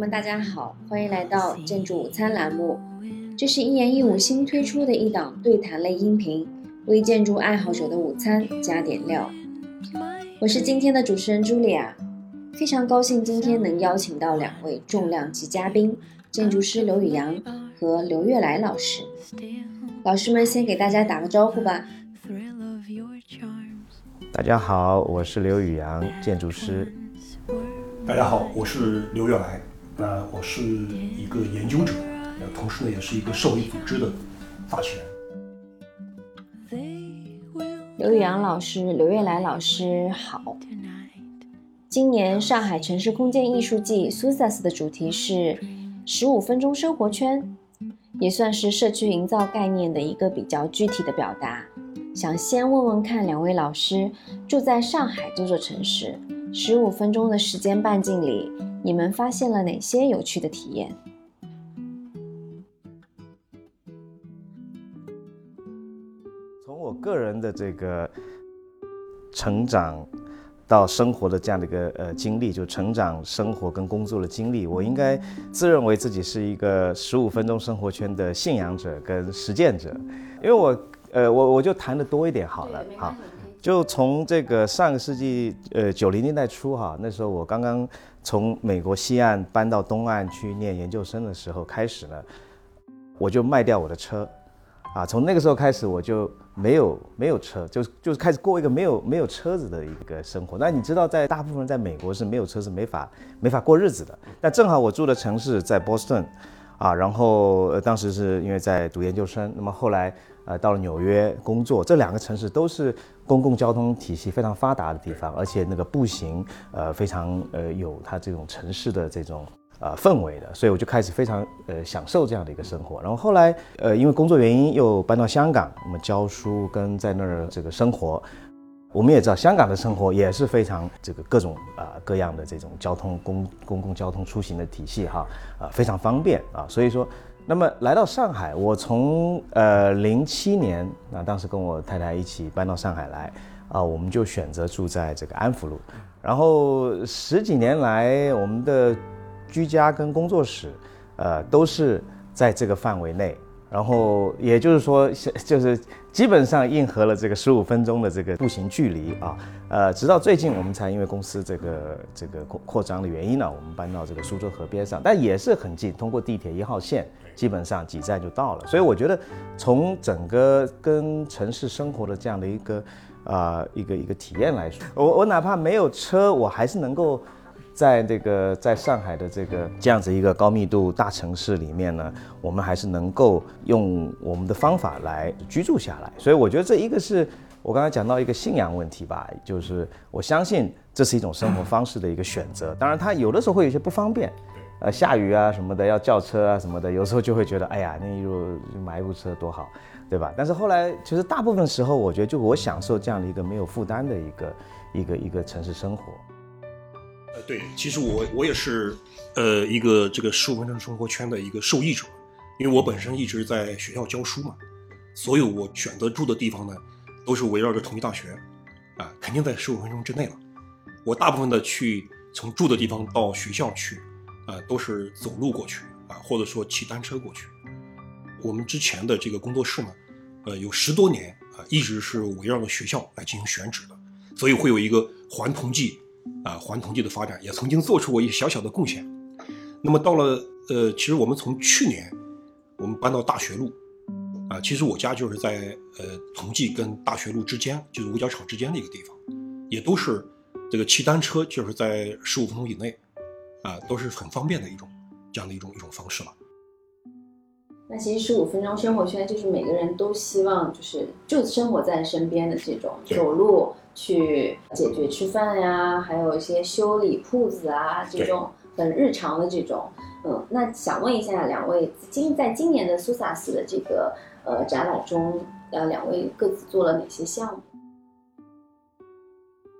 们，大家好，欢迎来到建筑午餐栏目。这是一言一舞新推出的一档对谈类音频，为建筑爱好者的午餐加点料。我是今天的主持人茱莉亚，非常高兴今天能邀请到两位重量级嘉宾，建筑师刘宇阳和刘月来老师。老师们先给大家打个招呼吧。大家好，我是刘宇阳，建筑师。大家好，我是刘月来，那我是一个研究者，同时呢也是一个社会组织的发起人。刘宇阳老师、刘月来老师好。今年上海城市空间艺术季 SUSAS 的主题是十五分钟生活圈，也算是社区营造概念的一个比较具体的表达。想先问问看两位老师，住在上海这座城市。十五分钟的时间半径里，你们发现了哪些有趣的体验？从我个人的这个成长到生活的这样的一个呃经历，就成长、生活跟工作的经历，我应该自认为自己是一个十五分钟生活圈的信仰者跟实践者，因为我呃我我就谈的多一点好了，好。就从这个上个世纪呃九零年代初哈，那时候我刚刚从美国西岸搬到东岸去念研究生的时候开始呢，我就卖掉我的车，啊，从那个时候开始我就没有没有车，就就是开始过一个没有没有车子的一个生活。那你知道，在大部分在美国是没有车是没法没法过日子的。那正好我住的城市在波士顿，啊，然后当时是因为在读研究生，那么后来。呃，到了纽约工作，这两个城市都是公共交通体系非常发达的地方，而且那个步行，呃，非常呃有它这种城市的这种呃氛围的，所以我就开始非常呃享受这样的一个生活。然后后来呃因为工作原因又搬到香港，那么教书跟在那儿这个生活，我们也知道香港的生活也是非常这个各种啊各样的这种交通公公共交通出行的体系哈，啊非常方便啊，所以说。那么来到上海，我从呃零七年，那当时跟我太太一起搬到上海来，啊，我们就选择住在这个安福路，然后十几年来，我们的居家跟工作室，呃，都是在这个范围内。然后也就是说，就是基本上应和了这个十五分钟的这个步行距离啊，呃，直到最近我们才因为公司这个这个扩扩张的原因呢，我们搬到这个苏州河边上，但也是很近，通过地铁一号线，基本上几站就到了。所以我觉得，从整个跟城市生活的这样的一个啊一个一个体验来说，我我哪怕没有车，我还是能够。在这个在上海的这个这样子一个高密度大城市里面呢，我们还是能够用我们的方法来居住下来。所以我觉得这一个是我刚才讲到一个信仰问题吧，就是我相信这是一种生活方式的一个选择。当然，它有的时候会有些不方便，呃，下雨啊什么的要叫车啊什么的，有时候就会觉得，哎呀，那如买一部车多好，对吧？但是后来其实大部分时候，我觉得就我享受这样的一个没有负担的一个一个一个城市生活。呃，对，其实我我也是，呃，一个这个十五分钟生活圈的一个受益者，因为我本身一直在学校教书嘛，所有我选择住的地方呢，都是围绕着同一大学，啊，肯定在十五分钟之内了。我大部分的去从住的地方到学校去，啊，都是走路过去，啊，或者说骑单车过去。我们之前的这个工作室呢，呃，有十多年啊，一直是围绕着学校来进行选址的，所以会有一个环同济。啊，环同济的发展也曾经做出过一些小小的贡献。那么到了呃，其实我们从去年我们搬到大学路，啊，其实我家就是在呃同济跟大学路之间，就是五角场之间的一个地方，也都是这个骑单车就是在十五分钟以内，啊，都是很方便的一种这样的一种一种方式了。那其实十五分钟生活圈就是每个人都希望就是就生活在身边的这种走路。去解决吃饭呀，还有一些修理铺子啊，这种很日常的这种，嗯，那想问一下两位，今在今年的苏萨斯的这个呃展览中，呃，两位各自做了哪些项目？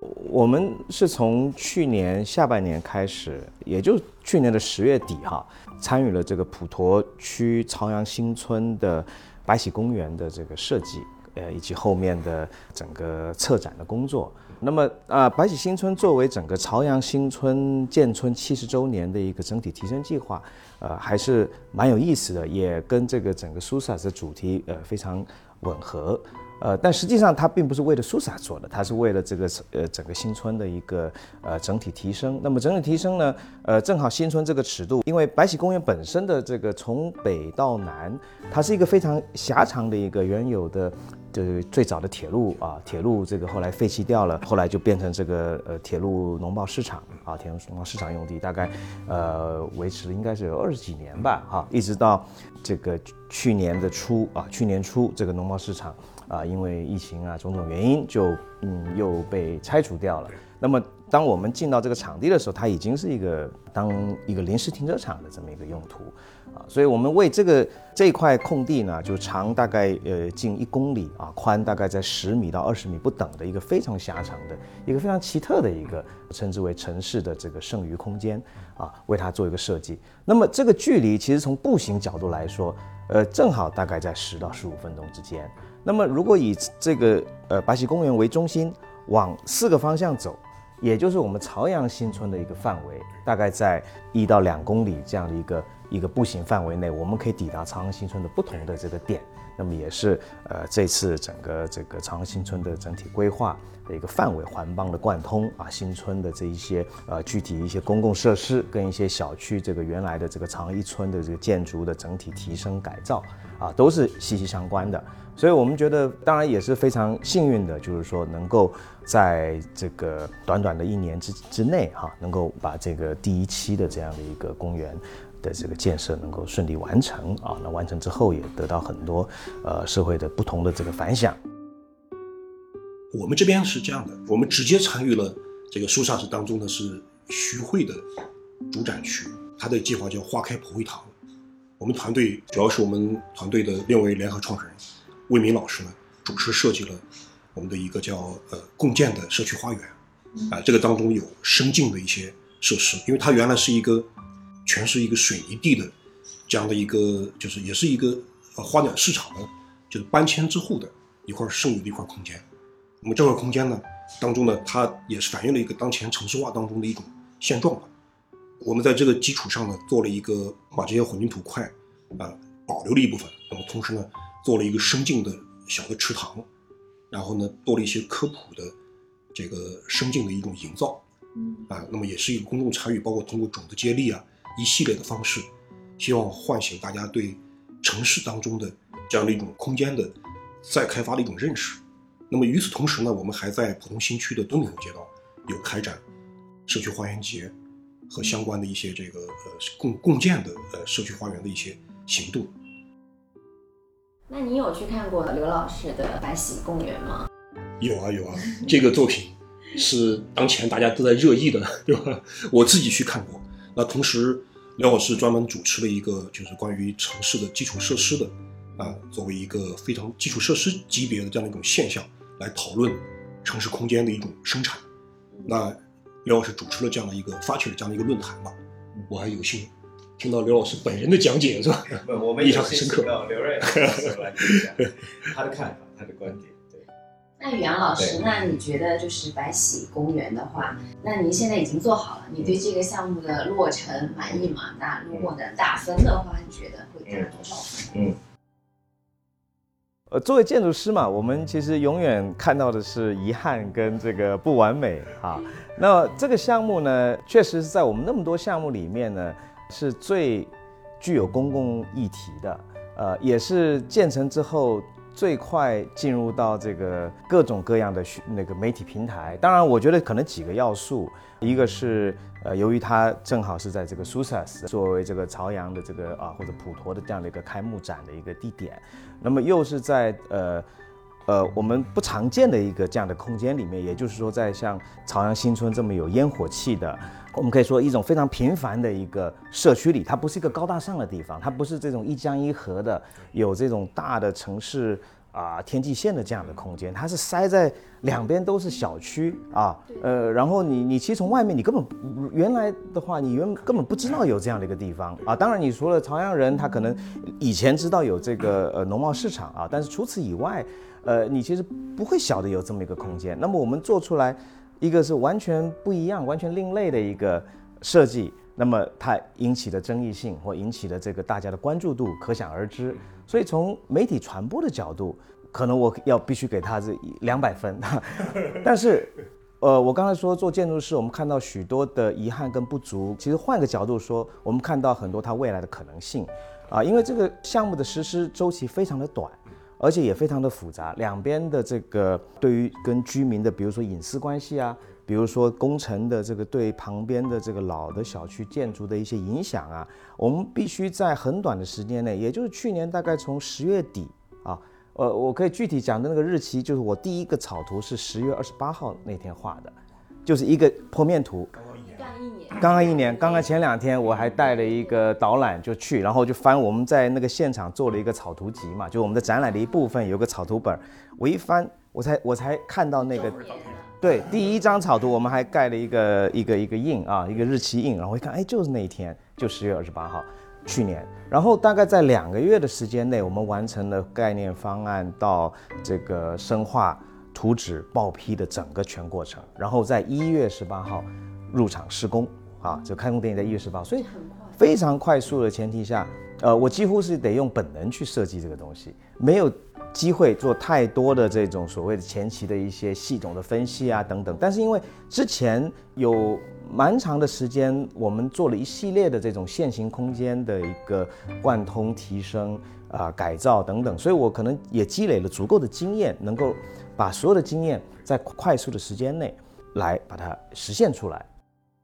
我们是从去年下半年开始，也就去年的十月底哈，参与了这个普陀区朝阳新村的白喜公园的这个设计。呃，以及后面的整个策展的工作。那么啊，白喜新村作为整个朝阳新村建村七十周年的一个整体提升计划，呃，还是蛮有意思的，也跟这个整个苏萨的主题呃非常吻合。呃，但实际上它并不是为了苏萨做的，它是为了这个呃整个新村的一个呃整体提升。那么整体提升呢，呃，正好新村这个尺度，因为白起公园本身的这个从北到南，它是一个非常狭长的一个原有的。就是最早的铁路啊，铁路这个后来废弃掉了，后来就变成这个呃铁路农贸市场啊，铁路农贸市场用地，大概呃维持了应该是有二十几年吧，哈，一直到这个去年的初啊，去年初这个农贸市场啊，因为疫情啊种种原因，就嗯又被拆除掉了。那么当我们进到这个场地的时候，它已经是一个当一个临时停车场的这么一个用途。啊，所以我们为这个这块空地呢，就长大概呃近一公里啊，宽大概在十米到二十米不等的一个非常狭长的一个非常奇特的一个称之为城市的这个剩余空间啊，为它做一个设计。那么这个距离其实从步行角度来说，呃，正好大概在十到十五分钟之间。那么如果以这个呃白溪公园为中心往四个方向走，也就是我们朝阳新村的一个范围，大概在一到两公里这样的一个。一个步行范围内，我们可以抵达朝阳新村的不同的这个点，那么也是呃这次整个这个朝阳新村的整体规划的一个范围环帮的贯通啊，新村的这一些呃具体一些公共设施跟一些小区这个原来的这个朝阳一村的这个建筑的整体提升改造啊，都是息息相关的。所以我们觉得，当然也是非常幸运的，就是说能够在这个短短的一年之之内哈，能够把这个第一期的这样的一个公园。的这个建设能够顺利完成啊，那完成之后也得到很多呃社会的不同的这个反响。我们这边是这样的，我们直接参与了这个苏萨斯当中的是徐汇的主展区，它的计划叫花开普惠堂。我们团队主要是我们团队的六位联合创始人魏明老师呢，主持设计了我们的一个叫呃共建的社区花园啊，这个当中有生境的一些设施，因为它原来是一个。全是一个水泥地的，这样的一个，就是也是一个呃花鸟市场的，就是搬迁之后的一块剩余的一块空间。那么这块空间呢，当中呢，它也是反映了一个当前城市化当中的一种现状吧。我们在这个基础上呢，做了一个把这些混凝土块啊保留了一部分，那么同时呢，做了一个生境的小的池塘，然后呢，多了一些科普的这个生境的一种营造，嗯啊，那么也是一个公众参与，包括通过种子接力啊。一系列的方式，希望唤醒大家对城市当中的这样的一种空间的再开发的一种认识。那么与此同时呢，我们还在浦东新区的东岭街道有开展社区花园节和相关的一些这个呃共共建的呃社区花园的一些行动。那你有去看过刘老师的白喜公园吗？有啊有啊，这个作品是当前大家都在热议的，对吧？我自己去看过。那同时，刘老师专门主持了一个，就是关于城市的基础设施的，啊，作为一个非常基础设施级别的这样的一种现象，来讨论城市空间的一种生产。那刘老师主持了这样的一个发起了这样的一个论坛吧，我还有幸听到刘老师本人的讲解，是吧？我们印象很深刻。刘瑞老师来讲一下他的看法，他的观点。那宇阳老师，那你觉得就是白喜公园的话，那您现在已经做好了，你对这个项目的落成满意吗？那如果能打分的话，你觉得会打多少分？嗯，呃，作为建筑师嘛，我们其实永远看到的是遗憾跟这个不完美啊。那这个项目呢，确实是在我们那么多项目里面呢，是最具有公共议题的，呃，也是建成之后。最快进入到这个各种各样的那个媒体平台，当然，我觉得可能几个要素，一个是呃，由于它正好是在这个苏萨斯作为这个朝阳的这个啊或者普陀的这样的一个开幕展的一个地点，那么又是在呃呃我们不常见的一个这样的空间里面，也就是说在像朝阳新村这么有烟火气的。我们可以说一种非常平凡的一个社区里，它不是一个高大上的地方，它不是这种一江一河的，有这种大的城市啊天际线的这样的空间，它是塞在两边都是小区啊，呃，然后你你其实从外面你根本原来的话你原根本不知道有这样的一个地方啊。当然你除了朝阳人，他可能以前知道有这个呃农贸市场啊，但是除此以外，呃，你其实不会晓得有这么一个空间。那么我们做出来一个是完全不一样、完全另类的一个设计。那么它引起的争议性或引起的这个大家的关注度可想而知，所以从媒体传播的角度，可能我要必须给它是两百分。但是，呃，我刚才说做建筑师，我们看到许多的遗憾跟不足。其实换个角度说，我们看到很多它未来的可能性，啊，因为这个项目的实施周期非常的短，而且也非常的复杂，两边的这个对于跟居民的，比如说隐私关系啊。比如说工程的这个对旁边的这个老的小区建筑的一些影响啊，我们必须在很短的时间内，也就是去年大概从十月底啊，呃，我可以具体讲的那个日期，就是我第一个草图是十月二十八号那天画的，就是一个剖面图。刚刚一年。刚刚前两天我还带了一个导览就去，然后就翻我们在那个现场做了一个草图集嘛，就我们的展览的一部分有个草图本，我一翻我才我才看到那个。对，第一张草图我们还盖了一个一个一个印啊，一个日期印，然后一看，哎，就是那一天，就十月二十八号，去年。然后大概在两个月的时间内，我们完成了概念方案到这个深化图纸报批的整个全过程。然后在一月十八号入场施工啊，就开工典礼在一月十八，所以非常快速的前提下，呃，我几乎是得用本能去设计这个东西，没有。机会做太多的这种所谓的前期的一些系统的分析啊等等，但是因为之前有蛮长的时间，我们做了一系列的这种现行空间的一个贯通提升啊改造等等，所以我可能也积累了足够的经验，能够把所有的经验在快速的时间内来把它实现出来。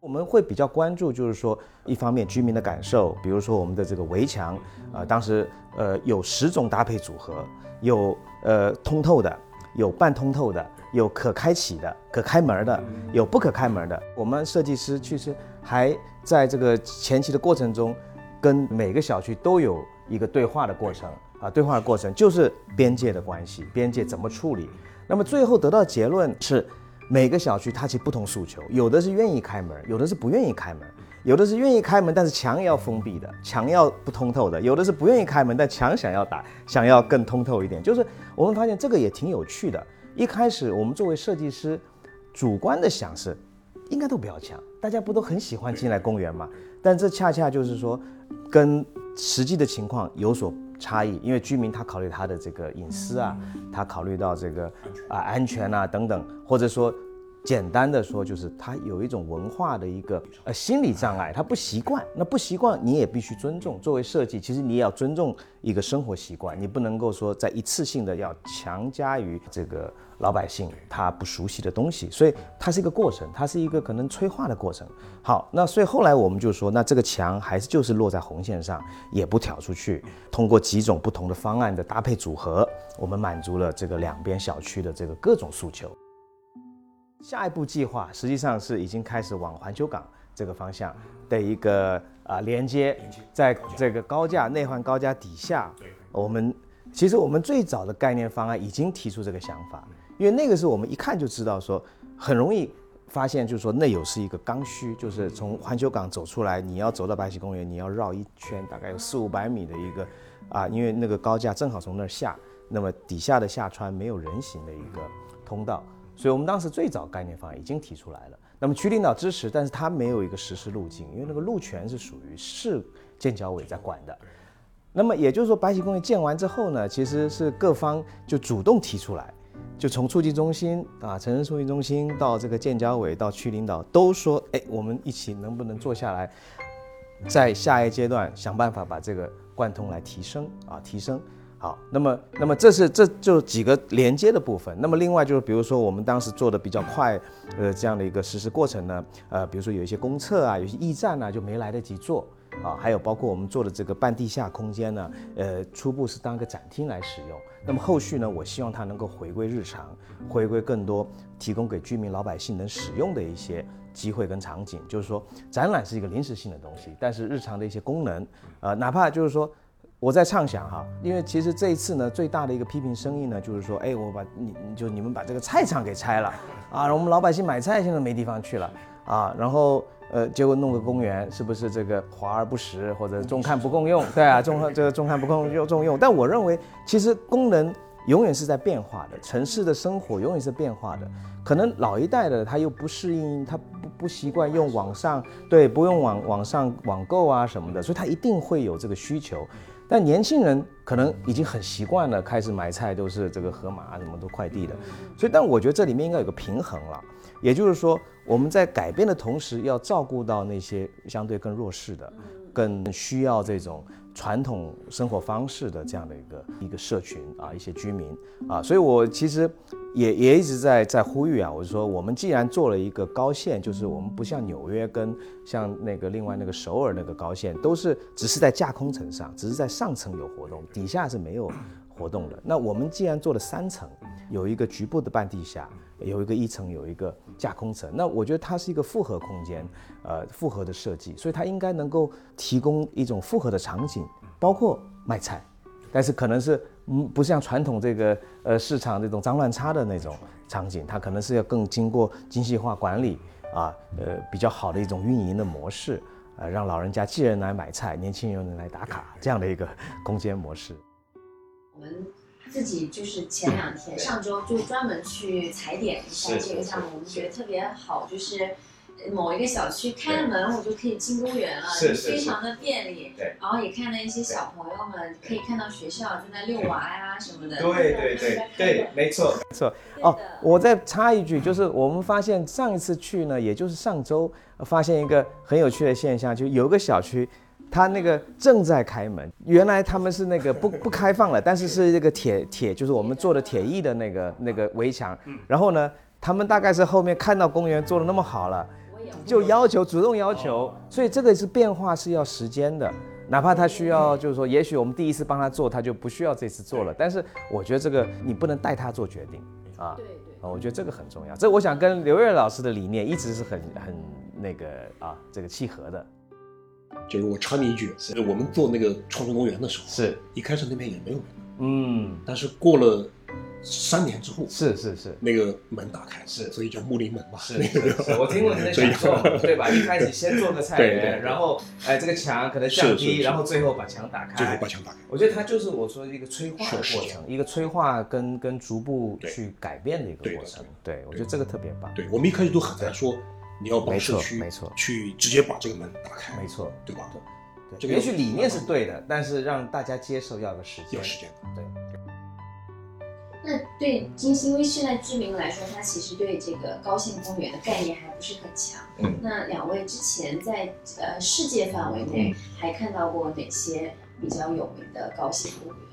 我们会比较关注，就是说一方面居民的感受，比如说我们的这个围墙，呃，当时呃有十种搭配组合。有呃通透的，有半通透的，有可开启的、可开门的，有不可开门的。我们设计师其实还在这个前期的过程中，跟每个小区都有一个对话的过程啊，对话的过程就是边界的关系，边界怎么处理。那么最后得到结论是，每个小区它其实不同诉求，有的是愿意开门，有的是不愿意开门。有的是愿意开门，但是墙要封闭的，墙要不通透的；有的是不愿意开门，但墙想要打，想要更通透一点。就是我们发现这个也挺有趣的。一开始我们作为设计师，主观的想是，应该都不要墙，大家不都很喜欢进来公园吗？但这恰恰就是说，跟实际的情况有所差异。因为居民他考虑他的这个隐私啊，他考虑到这个啊安全啊等等，或者说。简单的说，就是他有一种文化的一个呃心理障碍，他不习惯。那不习惯，你也必须尊重。作为设计，其实你也要尊重一个生活习惯，你不能够说在一次性的要强加于这个老百姓他不熟悉的东西。所以它是一个过程，它是一个可能催化的过程。好，那所以后来我们就说，那这个墙还是就是落在红线上，也不挑出去。通过几种不同的方案的搭配组合，我们满足了这个两边小区的这个各种诉求。下一步计划实际上是已经开始往环球港这个方向的一个啊连接，在这个高架内环高架底下，我们其实我们最早的概念方案已经提出这个想法，因为那个时候我们一看就知道说很容易发现，就是说内有是一个刚需，就是从环球港走出来，你要走到白起公园，你要绕一圈，大概有四五百米的一个啊，因为那个高架正好从那儿下，那么底下的下穿没有人行的一个通道。所以我们当时最早概念方案已经提出来了，那么区领导支持，但是他没有一个实施路径，因为那个路权是属于市建交委在管的。那么也就是说，白起公园建完之后呢，其实是各方就主动提出来，就从促进中心啊、城市促进中心到这个建交委到区领导都说，哎，我们一起能不能坐下来，在下一阶段想办法把这个贯通来提升啊，提升。好，那么，那么这是这就几个连接的部分。那么另外就是，比如说我们当时做的比较快，呃，这样的一个实施过程呢，呃，比如说有一些公厕啊，有些驿站呢就没来得及做啊。还有包括我们做的这个半地下空间呢，呃，初步是当个展厅来使用。那么后续呢，我希望它能够回归日常，回归更多提供给居民老百姓能使用的一些机会跟场景。就是说，展览是一个临时性的东西，但是日常的一些功能，呃，哪怕就是说。我在畅想哈，因为其实这一次呢，最大的一个批评声音呢，就是说，哎，我把你就你们把这个菜场给拆了啊，我们老百姓买菜现在没地方去了啊，然后呃，结果弄个公园，是不是这个华而不实，或者中看不共用？对啊，中这个中看不共用重用。但我认为，其实功能永远是在变化的，城市的生活永远是变化的。可能老一代的他又不适应，他不不习惯用网上，对，不用网网上网购啊什么的，所以他一定会有这个需求。但年轻人可能已经很习惯了，开始买菜都是这个盒马啊什么都快递的，所以但我觉得这里面应该有个平衡了，也就是说我们在改变的同时，要照顾到那些相对更弱势的，更需要这种。传统生活方式的这样的一个一个社群啊，一些居民啊，所以我其实也也一直在在呼吁啊，我就说我们既然做了一个高线，就是我们不像纽约跟像那个另外那个首尔那个高线，都是只是在架空层上，只是在上层有活动，底下是没有活动的。那我们既然做了三层，有一个局部的半地下。有一个一层，有一个架空层，那我觉得它是一个复合空间，呃，复合的设计，所以它应该能够提供一种复合的场景，包括卖菜，但是可能是嗯，不像传统这个呃市场这种脏乱差的那种场景，它可能是要更经过精细化管理啊，呃，比较好的一种运营的模式，呃，让老人家既人来买菜，年轻人来打卡这样的一个空间模式。我们。自己就是前两天、上周就专门去踩点一下这个项目，我们觉得特别好，就是某一个小区开了门，我就可以进公园了，非常的便利。对，然后也看到一些小朋友们可以看到学校在那遛娃呀什么的。对对对对，没错没错。哦，我再插一句，就是我们发现上一次去呢，也就是上周，发现一个很有趣的现象，就有个小区。他那个正在开门，原来他们是那个不不开放了，但是是那个铁铁，就是我们做的铁艺的那个那个围墙。然后呢，他们大概是后面看到公园做的那么好了，就要求主动要求，所以这个是变化是要时间的，哪怕他需要就是说，也许我们第一次帮他做，他就不需要这次做了。但是我觉得这个你不能带他做决定啊，对对，我觉得这个很重要。这我想跟刘烨老师的理念一直是很很那个啊这个契合的。就是我插你一句，是我们做那个创村公园的时候，是一开始那边也没有人，嗯，但是过了三年之后，是是是，那个门打开，是，所以叫木林门嘛，是是是，我听过你的讲座，对吧？一开始先做个菜园，然后哎这个墙可能降低，然后最后把墙打开，最后把墙打开。我觉得它就是我说一个催化的过程，一个催化跟跟逐步去改变的一个过程。对，我觉得这个特别棒。对我们一开始都很难说。你要帮社区没错，去直接把这个门打开，没错，对吧？对，也许理念是对的，但是让大家接受要个时间，要时间。对。那对金星因为现在居民来说，他其实对这个高线公园的概念还不是很强。嗯。那两位之前在呃世界范围内还看到过哪些比较有名的高线公园？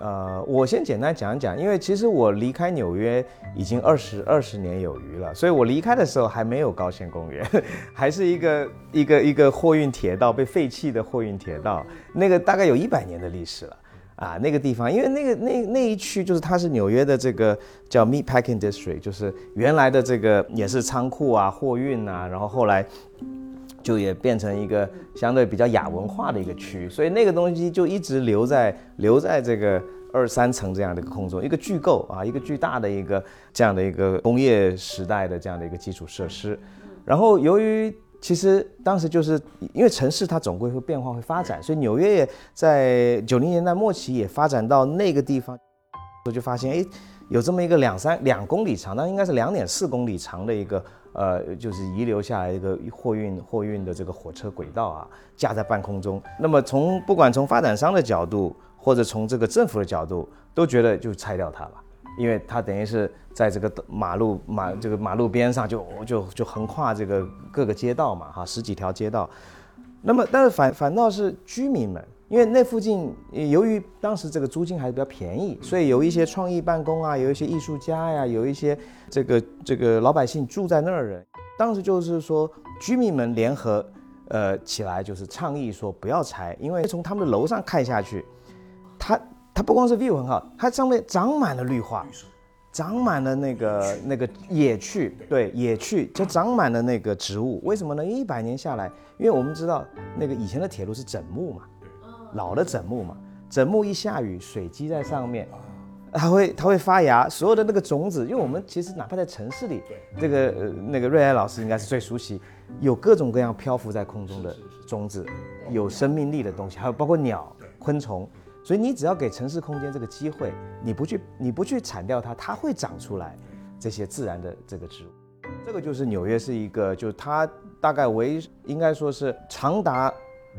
呃，我先简单讲讲，因为其实我离开纽约已经二十二十年有余了，所以我离开的时候还没有高线公园，还是一个一个一个货运铁道被废弃的货运铁道，那个大概有一百年的历史了啊，那个地方，因为那个那那一区就是它是纽约的这个叫 Meat Packing District，就是原来的这个也是仓库啊、货运啊，然后后来。就也变成一个相对比较亚文化的一个区，所以那个东西就一直留在留在这个二三层这样的一个空中，一个巨构啊，一个巨大的一个这样的一个工业时代的这样的一个基础设施。然后由于其实当时就是因为城市它总归会变化会发展，所以纽约也在九零年代末期也发展到那个地方，我就发现哎，有这么一个两三两公里长，那应该是两点四公里长的一个。呃，就是遗留下来一个货运货运的这个火车轨道啊，架在半空中。那么从不管从发展商的角度，或者从这个政府的角度，都觉得就拆掉它吧，因为它等于是在这个马路马这个马路边上就就就横跨这个各个街道嘛，哈，十几条街道。那么但是反反倒是居民们。因为那附近，由于当时这个租金还是比较便宜，所以有一些创意办公啊，有一些艺术家呀，有一些这个这个老百姓住在那儿人，当时就是说居民们联合，呃起来就是倡议说不要拆，因为从他们的楼上看下去，它它不光是 view 很好，它上面长满了绿化，长满了那个那个野趣，对野趣就长满了那个植物。为什么呢？一百年下来，因为我们知道那个以前的铁路是枕木嘛。老的枕木嘛，枕木一下雨，水积在上面。它会它会发芽，所有的那个种子，因为我们其实哪怕在城市里，这个呃那个瑞安老师应该是最熟悉，有各种各样漂浮在空中的种子，有生命力的东西，还有包括鸟、昆虫，所以你只要给城市空间这个机会，你不去你不去铲掉它，它会长出来这些自然的这个植物。这个就是纽约是一个，就它大概为应该说是长达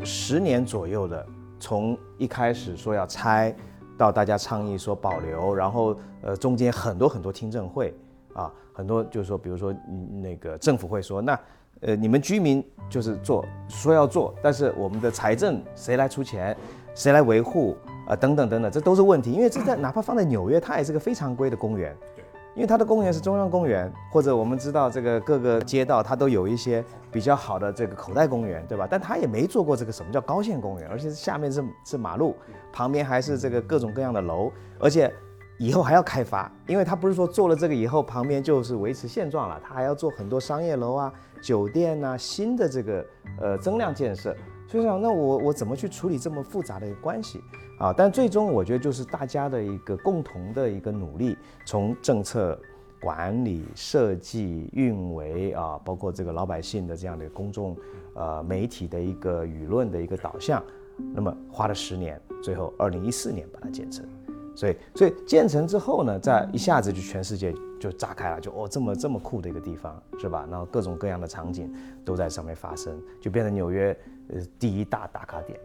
十年左右的，从一开始说要拆。到大家倡议说保留，然后呃中间很多很多听证会啊，很多就是说，比如说那个政府会说，那呃你们居民就是做说要做，但是我们的财政谁来出钱，谁来维护啊等等等等，这都是问题，因为这在哪怕放在纽约，它也是个非常规的公园。因为它的公园是中央公园，或者我们知道这个各个街道它都有一些比较好的这个口袋公园，对吧？但它也没做过这个什么叫高线公园，而且下面是是马路，旁边还是这个各种各样的楼，而且以后还要开发，因为它不是说做了这个以后旁边就是维持现状了，它还要做很多商业楼啊、酒店呐、新的这个呃增量建设。所以想，那我我怎么去处理这么复杂的一个关系啊？但最终我觉得就是大家的一个共同的一个努力，从政策管理、设计、运维啊，包括这个老百姓的这样的公众呃媒体的一个舆论的一个导向，那么花了十年，最后二零一四年把它建成。所以，所以建成之后呢，在一下子就全世界就炸开了，就哦这么这么酷的一个地方，是吧？然后各种各样的场景都在上面发生，就变成纽约呃第一大打卡点。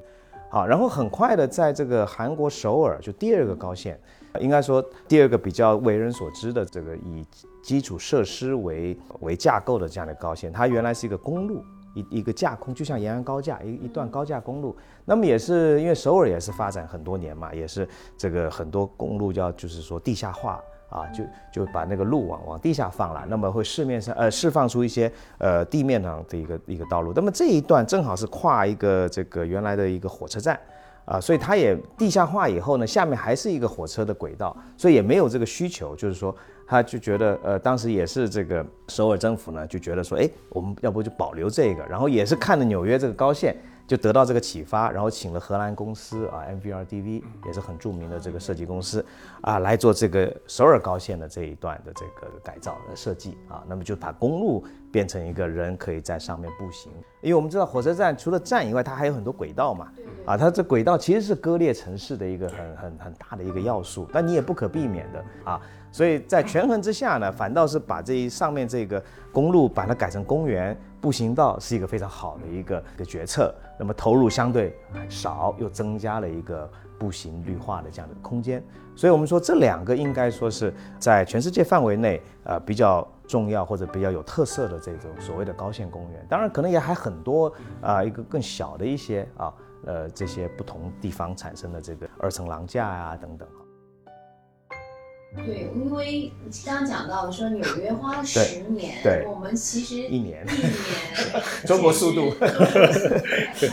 好，然后很快的在这个韩国首尔就第二个高线，应该说第二个比较为人所知的这个以基础设施为为架构的这样的高线，它原来是一个公路。一一个架空，就像延安高架一一段高架公路，那么也是因为首尔也是发展很多年嘛，也是这个很多公路叫就是说地下化啊，就就把那个路往往地下放了，那么会市面上呃释放出一些呃地面上的一个一个道路，那么这一段正好是跨一个这个原来的一个火车站。啊，所以它也地下化以后呢，下面还是一个火车的轨道，所以也没有这个需求，就是说他就觉得，呃，当时也是这个首尔政府呢就觉得说，哎，我们要不就保留这个，然后也是看了纽约这个高线。就得到这个启发，然后请了荷兰公司啊，MVRDV 也是很著名的这个设计公司啊，来做这个首尔高线的这一段的这个改造的设计啊，那么就把公路变成一个人可以在上面步行，因为我们知道火车站除了站以外，它还有很多轨道嘛，啊，它这轨道其实是割裂城市的一个很很很大的一个要素，但你也不可避免的啊。所以在权衡之下呢，反倒是把这一上面这个公路把它改成公园步行道，是一个非常好的一个一个决策。那么投入相对少，又增加了一个步行绿化的这样的空间。所以我们说这两个应该说是在全世界范围内呃比较重要或者比较有特色的这种所谓的高线公园。当然可能也还很多啊，一个更小的一些啊呃这些不同地方产生的这个二层廊架啊等等。对，因为刚刚讲到说纽约花了十年，对，我们其实一年，一年，中国速度，是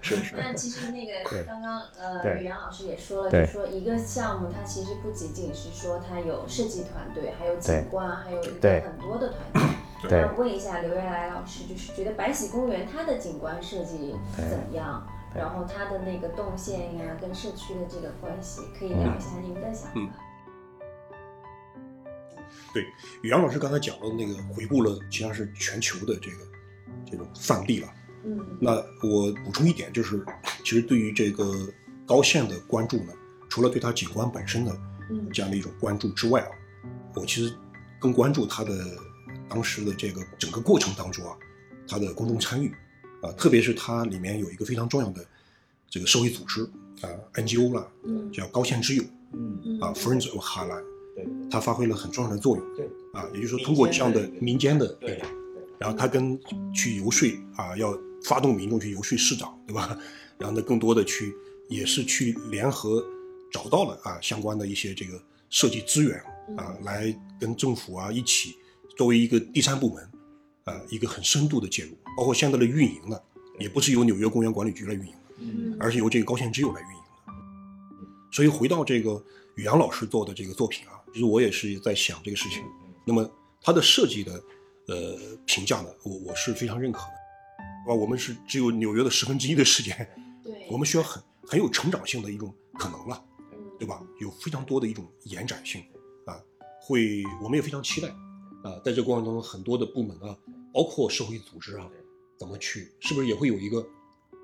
是。那其实那个刚刚呃，宇阳老师也说了，就说一个项目它其实不仅仅是说它有设计团队，还有景观，还有一个很多的团队。那问一下刘元来老师，就是觉得白喜公园它的景观设计怎么样？然后它的那个动线呀，跟社区的这个关系，可以聊一下您的想法。对，宇阳老师刚才讲的那个回顾了，实际上是全球的这个这种范例了。嗯，那我补充一点，就是其实对于这个高线的关注呢，除了对它景观本身的这样的一种关注之外啊，我其实更关注它的当时的这个整个过程当中啊，它的公众参与啊，特别是它里面有一个非常重要的这个社会组织啊，NGO 啦，叫高线之友，嗯啊，Friends of Highland。对，它发挥了很重要的作用。对，啊，也就是说，通过这样的民间的，力量，然后他跟去游说啊，要发动民众去游说市长，对吧？然后呢，更多的去也是去联合找到了啊相关的一些这个设计资源啊，来跟政府啊一起作为一个第三部门啊一个很深度的介入，包括现在的运营呢，也不是由纽约公园管理局来运营，嗯，而是由这个高线之友来运营的。所以回到这个宇阳老师做的这个作品啊。其实我也是在想这个事情，那么它的设计的呃评价呢，我我是非常认可的，啊，我们是只有纽约的十分之一的时间，对，我们需要很很有成长性的一种可能了，对吧？有非常多的一种延展性啊，会我们也非常期待啊，在这过程当中很多的部门啊，包括社会组织啊，怎么去，是不是也会有一个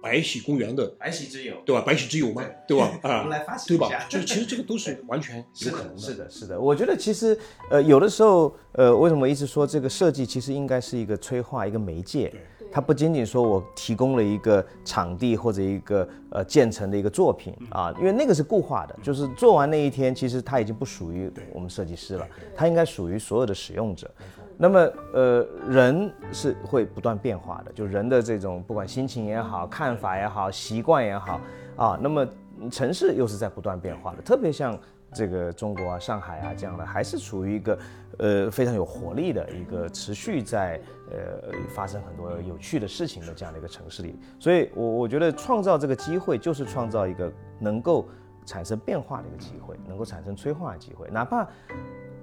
白喜公园的白喜之友，对吧？白喜之友嘛，对吧？我啊们，来发起对吧一下？就其实这个都是完全 有可能的，是的，是的。我觉得其实呃，有的时候呃，为什么一直说这个设计其实应该是一个催化一个媒介？它不仅仅说我提供了一个场地或者一个呃建成的一个作品啊，因为那个是固化的，就是做完那一天，其实它已经不属于我们设计师了，它应该属于所有的使用者。那么呃，人是会不断变化的，就人的这种不管心情也好、看法也好、习惯也好啊，那么城市又是在不断变化的，特别像。这个中国啊、上海啊这样的，还是处于一个呃非常有活力的一个持续在呃发生很多有趣的事情的这样的一个城市里，所以我我觉得创造这个机会就是创造一个能够产生变化的一个机会，能够产生催化的机会，哪怕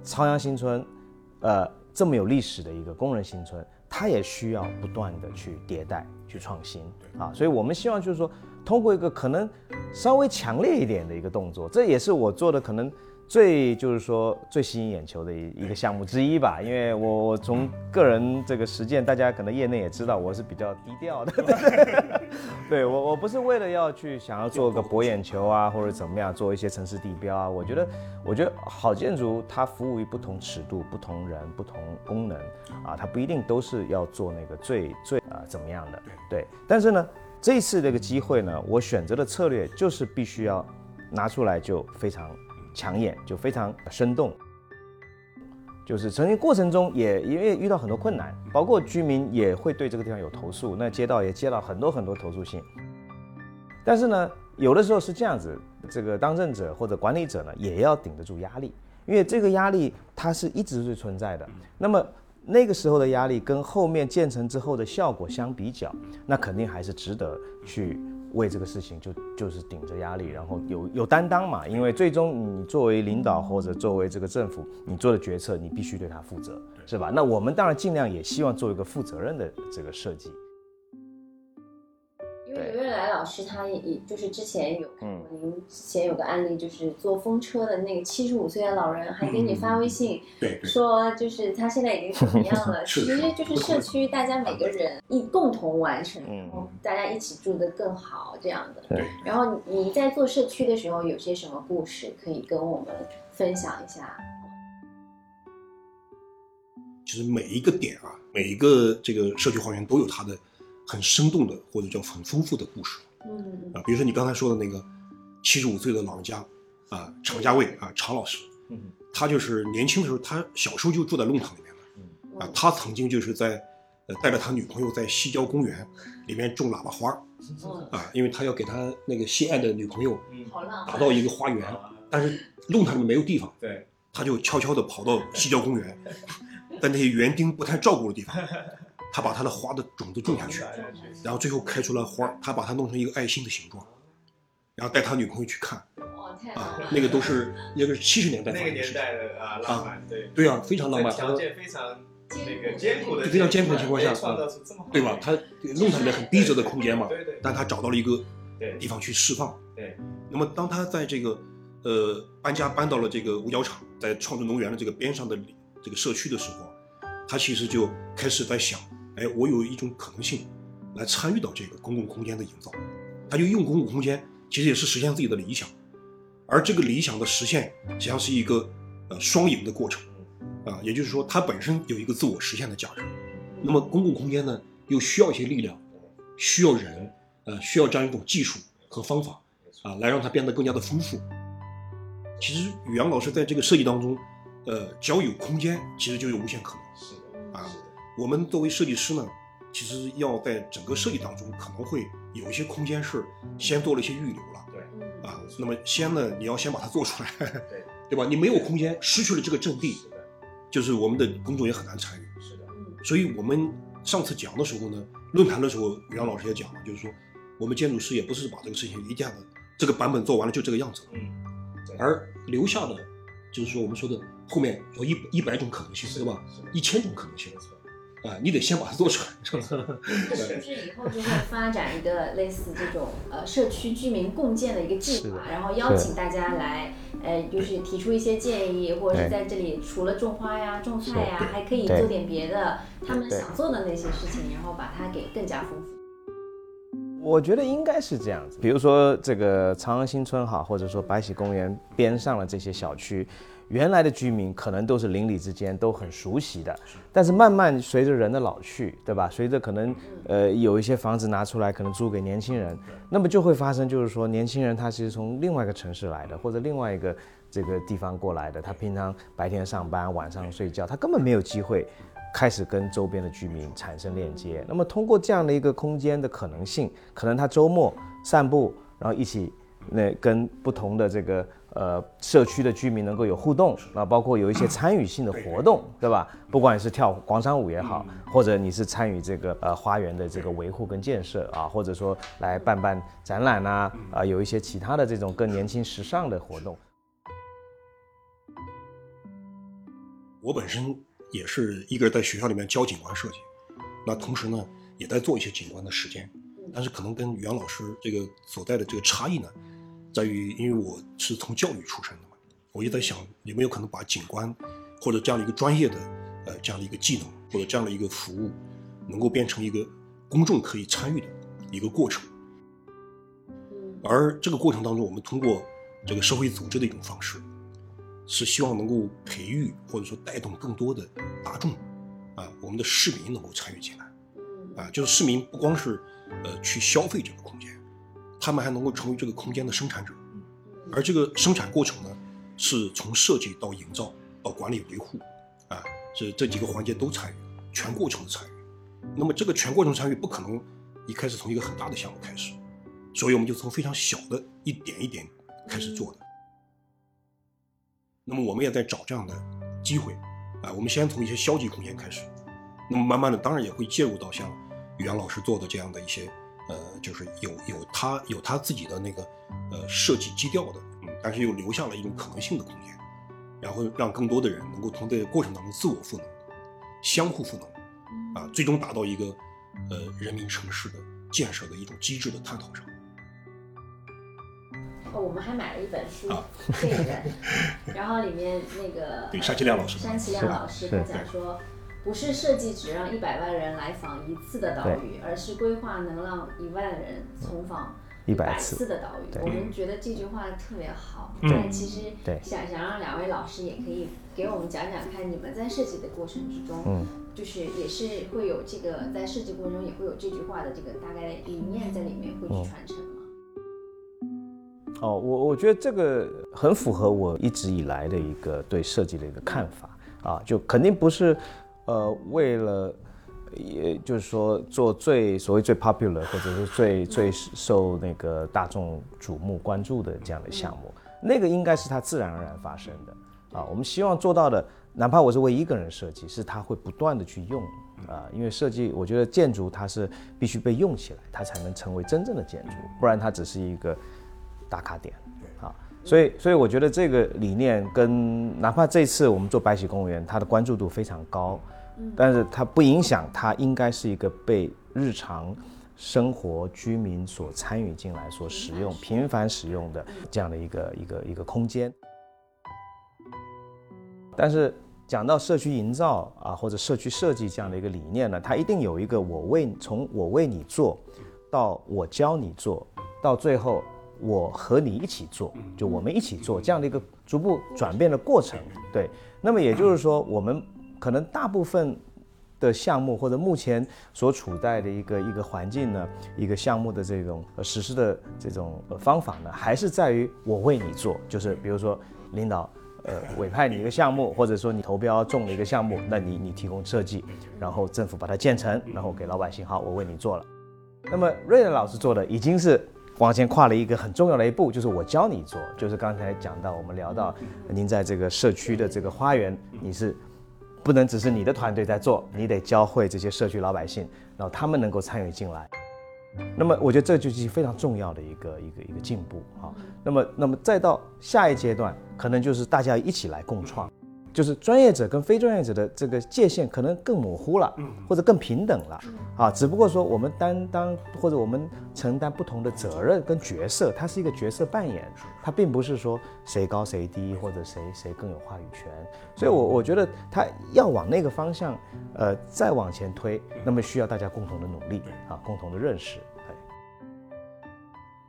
朝阳新村，呃这么有历史的一个工人新村，它也需要不断的去迭代、去创新啊，所以我们希望就是说。通过一个可能稍微强烈一点的一个动作，这也是我做的可能最就是说最吸引眼球的一一个项目之一吧。因为我我从个人这个实践，大家可能业内也知道我是比较低调的，对对我我不是为了要去想要做个博眼球啊，或者怎么样做一些城市地标啊。我觉得我觉得好建筑它服务于不同尺度、不同人、不同功能啊，它不一定都是要做那个最最啊怎么样的对，但是呢。这次这个机会呢，我选择的策略就是必须要拿出来就非常抢眼，就非常生动。就是曾经过程中也因为遇到很多困难，包括居民也会对这个地方有投诉，那街道也接到很多很多投诉信。但是呢，有的时候是这样子，这个当政者或者管理者呢，也要顶得住压力，因为这个压力它是一直是存在的。那么。那个时候的压力跟后面建成之后的效果相比较，那肯定还是值得去为这个事情就就是顶着压力，然后有有担当嘛。因为最终你作为领导或者作为这个政府，你做的决策你必须对他负责，是吧？那我们当然尽量也希望做一个负责任的这个设计。来老师他也也就是之前有看过您之前有个案例，就是坐风车的那个七十五岁的老人，还给你发微信，对对，说就是他现在已经怎么样了？其实就是社区大家每个人一共同完成，嗯然后大家一起住得更好这样的。对然后你在做社区的时候有些什么故事可以跟我们分享一下？其实每一个点啊，每一个这个社区花园都有它的很生动的或者叫很丰富的故事嗯啊。比如说你刚才说的那个七十五岁的老人家啊，常家卫啊，常老师，嗯他就是年轻的时候，他小时候就住在弄堂里面的啊，他曾经就是在呃带着他女朋友在西郊公园里面种喇叭花嗯，啊，因为他要给他那个心爱的女朋友嗯，好浪漫。打造一个花园，但是弄堂里面没有地方，对，他就悄悄地跑到西郊公园，在那些园丁不太照顾的地方，他把他的花的种子种下去，然后最后开出了花儿，他把它弄成一个爱心的形状，然后带他女朋友去看啊，那个都是那个是七十年代发那个年生的事情，代的啊浪漫，对，对啊，非常浪漫，条件非常那个艰苦的非常艰苦的情况下对吧？他弄堂里面很逼仄的空间嘛，对对，但他找到了一个地方去释放。对，那么当他在这个呃搬家搬到了这个五角场，在创智农园的这个边上的这个社区的时候，他其实就开始在想，哎，我有一种可能性来参与到这个公共空间的营造，他就用公共空间，其实也是实现自己的理想，而这个理想的实现实际上是一个呃双赢的过程，啊，也就是说它本身有一个自我实现的价值，那么公共空间呢又需要一些力量，需要人，呃，需要这样一种技术和方法。啊，来让它变得更加的丰富。其实宇阳老师在这个设计当中，呃，只要有空间，其实就有无限可能。我们作为设计师呢，其实要在整个设计当中，可能会有一些空间是先做了一些预留了对，啊。那么先呢，你要先把它做出来，对，对吧？你没有空间，失去了这个阵地，是的，就是我们的工作也很难参与。是的，所以我们上次讲的时候呢，论坛的时候，宇阳老师也讲了，就是说我们建筑师也不是把这个事情一下子这个版本做完了就这个样子了。嗯，而留下的就是说我们说的后面有一一百种可能性，对吧？一千种可能性啊，你得先把它做出来，是不是以后就会发展一个类似这种呃社区居民共建的一个计划，然后邀请大家来，呃，就是提出一些建议，或者是在这里除了种花呀、种菜呀，还可以做点别的，他们想做的那些事情，然后把它给更加丰富。我觉得应该是这样子，比如说这个长安新村哈，或者说白起公园边上的这些小区。原来的居民可能都是邻里之间都很熟悉的，但是慢慢随着人的老去，对吧？随着可能呃有一些房子拿出来，可能租给年轻人，那么就会发生，就是说年轻人他其实从另外一个城市来的，或者另外一个这个地方过来的，他平常白天上班，晚上睡觉，他根本没有机会开始跟周边的居民产生链接。那么通过这样的一个空间的可能性，可能他周末散步，然后一起那跟不同的这个。呃，社区的居民能够有互动，那，包括有一些参与性的活动，对吧？不管是跳广场舞也好，或者你是参与这个呃花园的这个维护跟建设啊，或者说来办办展览呐，啊，有一些其他的这种更年轻时尚的活动。我本身也是一个人在学校里面教景观设计，那同时呢，也在做一些景观的实践，但是可能跟袁老师这个所在的这个差异呢。在于，因为我是从教育出身的嘛，我就在想，有没有可能把景观或者这样的一个专业的，呃，这样的一个技能或者这样的一个服务，能够变成一个公众可以参与的一个过程。而这个过程当中，我们通过这个社会组织的一种方式，是希望能够培育或者说带动更多的大众，啊，我们的市民能够参与进来，啊，就是市民不光是呃去消费这个空间。他们还能够成为这个空间的生产者，而这个生产过程呢，是从设计到营造到管理维护，啊，这这几个环节都参与，全过程的参与。那么这个全过程参与不可能一开始从一个很大的项目开始，所以我们就从非常小的一点一点开始做的。那么我们也在找这样的机会，啊，我们先从一些消极空间开始，那么慢慢的当然也会介入到像袁老师做的这样的一些。呃，就是有有他有他自己的那个呃设计基调的，嗯，但是又留下了一种可能性的空间，然后让更多的人能够从这个过程当中自我赋能，相互赋能，啊，最终达到一个呃人民城市的建设的一种机制的探讨上。哦，我们还买了一本书，这个人，然后里面那个对山奇亮老师，山奇亮老师他讲说。不是设计只让一百万人来访一次的岛屿，而是规划能让一万人重访一百次的岛屿。我们觉得这句话特别好。但其实想想让两位老师也可以给我们讲讲看，你们在设计的过程之中，就是也是会有这个在设计过程中也会有这句话的这个大概的理念在里面会去传承吗？哦，我我觉得这个很符合我一直以来的一个对设计的一个看法啊，就肯定不是。呃，为了，也就是说做最所谓最 popular 或者是最最受那个大众瞩目关注的这样的项目，那个应该是它自然而然发生的啊。我们希望做到的，哪怕我是为一个人设计，是它会不断的去用啊。因为设计，我觉得建筑它是必须被用起来，它才能成为真正的建筑，不然它只是一个打卡点啊。所以，所以我觉得这个理念跟哪怕这次我们做白起公务员，它的关注度非常高。但是它不影响，它应该是一个被日常生活居民所参与进来、所使用、频繁使用的这样的一个一个一个空间。但是讲到社区营造啊，或者社区设计这样的一个理念呢，它一定有一个我为从我为你做到我教你做到最后我和你一起做，就我们一起做这样的一个逐步转变的过程。对，那么也就是说我们。可能大部分的项目或者目前所处在的一个一个环境呢，一个项目的这种实施的这种方法呢，还是在于我为你做，就是比如说领导呃委派你一个项目，或者说你投标中了一个项目，那你你提供设计，然后政府把它建成，然后给老百姓好，我为你做了。那么瑞仁老师做的已经是往前跨了一个很重要的一步，就是我教你做，就是刚才讲到我们聊到您在这个社区的这个花园，你是。不能只是你的团队在做，你得教会这些社区老百姓，然后他们能够参与进来。那么，我觉得这就是非常重要的一个一个一个进步啊。那么，那么再到下一阶段，可能就是大家一起来共创，就是专业者跟非专业者的这个界限可能更模糊了，或者更平等了，啊，只不过说我们担当或者我们承担不同的责任跟角色，它是一个角色扮演，它并不是说谁高谁低或者谁谁更有话语权，所以我我觉得他要往那个方向，呃，再往前推，那么需要大家共同的努力啊，共同的认识。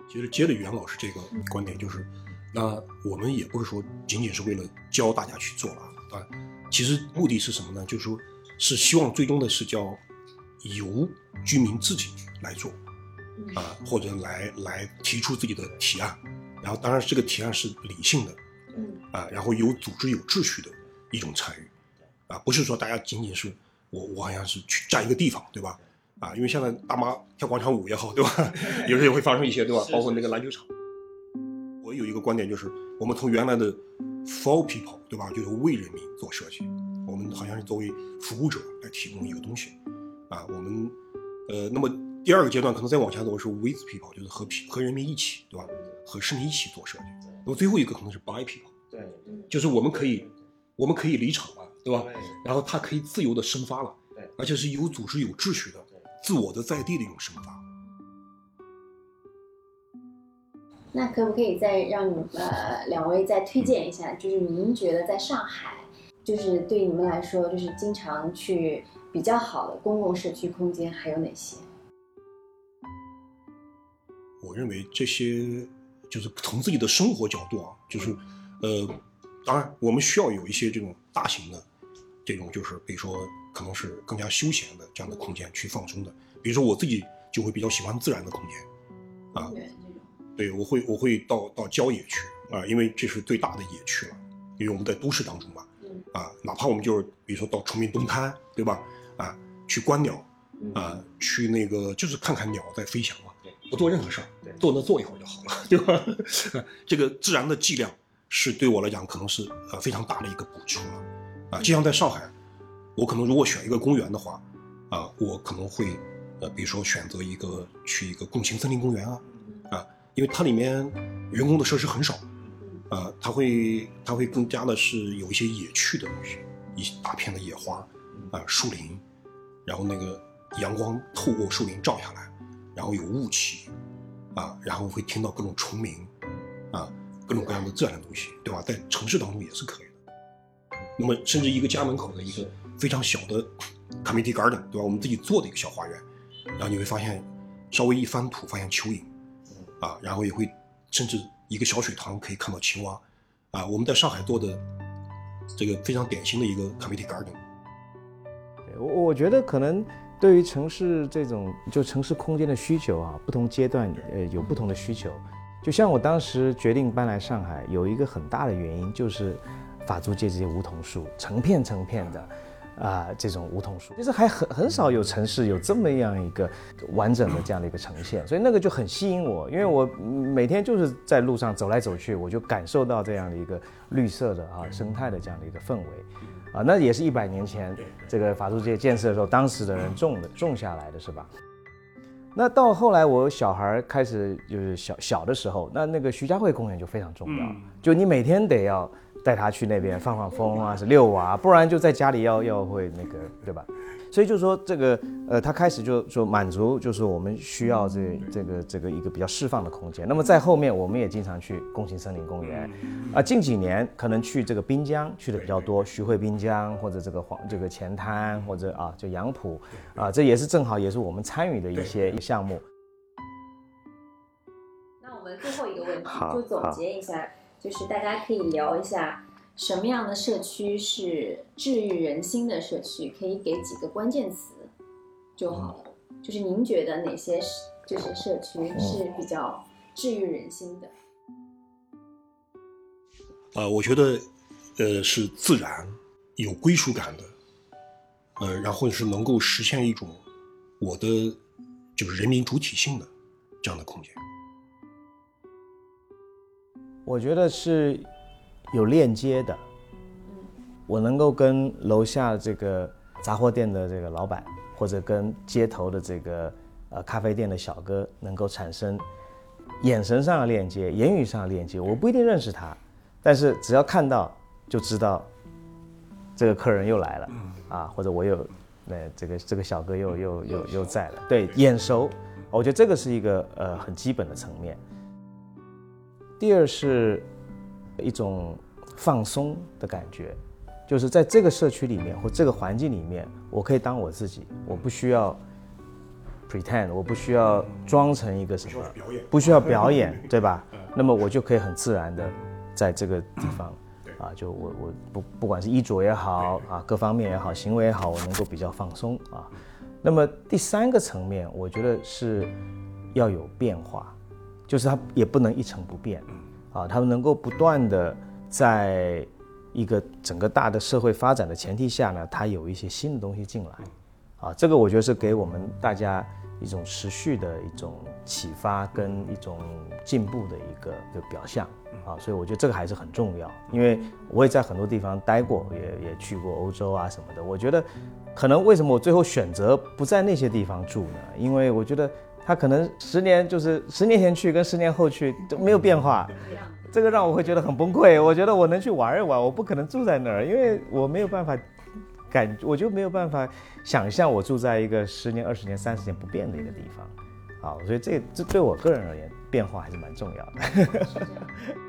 其实接着袁老师这个观点，就是那我们也不是说仅仅是为了教大家去做了。啊，其实目的是什么呢？就是说，是希望最终的是叫由居民自己来做，啊，或者来来提出自己的提案，然后当然这个提案是理性的，啊，然后有组织有秩序的一种参与，啊，不是说大家仅仅是我我好像是去占一个地方，对吧？啊，因为现在大妈跳广场舞也好，对吧？有时候也会发生一些，对吧？包括那个篮球场，我有一个观点就是，我们从原来的。For people，对吧？就是为人民做设计，我们好像是作为服务者来提供一个东西，啊，我们，呃，那么第二个阶段可能再往下走是 With people，就是和和人民一起，对吧？和市民一起做设计。那么最后一个可能是 By people，对，就是我们可以，我们可以离场了，对吧？然后它可以自由的生发了，对，而且是有组织有秩序的，自我的在地的一种生发。那可不可以再让呃两位再推荐一下？就是您觉得在上海，就是对你们来说，就是经常去比较好的公共社区空间还有哪些？我认为这些就是从自己的生活角度啊，就是呃，当然我们需要有一些这种大型的这种，就是比如说可能是更加休闲的这样的空间去放松的。比如说我自己就会比较喜欢自然的空间啊。对，我会我会到到郊野去啊，因为这是最大的野区了，因为我们在都市当中嘛，啊，哪怕我们就是比如说到崇明东滩，对吧？啊，去观鸟，啊，去那个就是看看鸟在飞翔嘛，不做任何事儿，坐那坐一会儿就好了，对吧？这个自然的剂量是对我来讲可能是呃非常大的一个补充了，啊，就像在上海，我可能如果选一个公园的话，啊，我可能会呃比如说选择一个去一个共青森林公园啊，啊。因为它里面员工的设施很少，呃，它会它会更加的是有一些野趣的东西，一大片的野花，啊，树林，然后那个阳光透过树林照下来，然后有雾气，啊，然后会听到各种虫鸣，啊，各种各样的自然的东西，对吧？在城市当中也是可以的。那么甚至一个家门口的一个非常小的 community garden，对吧？我们自己做的一个小花园，然后你会发现，稍微一翻土，发现蚯蚓。啊，然后也会，甚至一个小水塘可以看到青蛙，啊，我们在上海做的这个非常典型的一个 community garden。我我觉得可能对于城市这种就城市空间的需求啊，不同阶段呃有不同的需求。就像我当时决定搬来上海，有一个很大的原因就是法租界这些梧桐树，成片成片的。啊，这种梧桐树其实还很很少有城市有这么样一个完整的这样的一个呈现，所以那个就很吸引我，因为我每天就是在路上走来走去，我就感受到这样的一个绿色的啊生态的这样的一个氛围，啊，那也是一百年前这个法租界建设的时候，当时的人种的种下来的是吧？那到后来我小孩开始就是小小的时候，那那个徐家汇公园就非常重要，就你每天得要。带他去那边放放风啊，是遛娃，不然就在家里要要会那个，对吧？所以就说这个，呃，他开始就说满足，就是我们需要这这个这个一个比较释放的空间。那么在后面，我们也经常去共青森林公园，啊，近几年可能去这个滨江去的比较多，徐汇滨江或者这个黄这个前滩或者啊就杨浦，啊，这也是正好也是我们参与的一些项目。那我们最后一个问题就总结一下。就是大家可以聊一下什么样的社区是治愈人心的社区，可以给几个关键词就好了。就是您觉得哪些是就是社区是比较治愈人心的？呃，我觉得，呃，是自然、有归属感的，呃，然后是能够实现一种我的就是人民主体性的这样的空间。我觉得是有链接的，我能够跟楼下这个杂货店的这个老板，或者跟街头的这个呃咖啡店的小哥，能够产生眼神上的链接、言语上的链接。我不一定认识他，但是只要看到就知道这个客人又来了，啊，或者我有，那这个这个小哥又又又又在了，对，眼熟，我觉得这个是一个呃很基本的层面。第二是一种放松的感觉，就是在这个社区里面或这个环境里面，我可以当我自己，我不需要 pretend，我不需要装成一个什么，表演。不需要表演，对吧？那么我就可以很自然的在这个地方，啊，就我我不不管是衣着也好啊，各方面也好，行为也好，我能够比较放松啊。那么第三个层面，我觉得是要有变化，就是它也不能一成不变，啊，他们能够不断的在一个整个大的社会发展的前提下呢，它有一些新的东西进来，啊，这个我觉得是给我们大家一种持续的一种启发跟一种进步的一个一个表象，啊，所以我觉得这个还是很重要，因为我也在很多地方待过，也也去过欧洲啊什么的，我觉得可能为什么我最后选择不在那些地方住呢？因为我觉得他可能十年就是十年前去跟十年后去都没有变化，这个让我会觉得很崩溃。我觉得我能去玩一玩，我不可能住在那儿，因为我没有办法感，我就没有办法想象我住在一个十年、二十年、三十年不变的一个地方。好，所以这这对我个人而言，变化还是蛮重要的。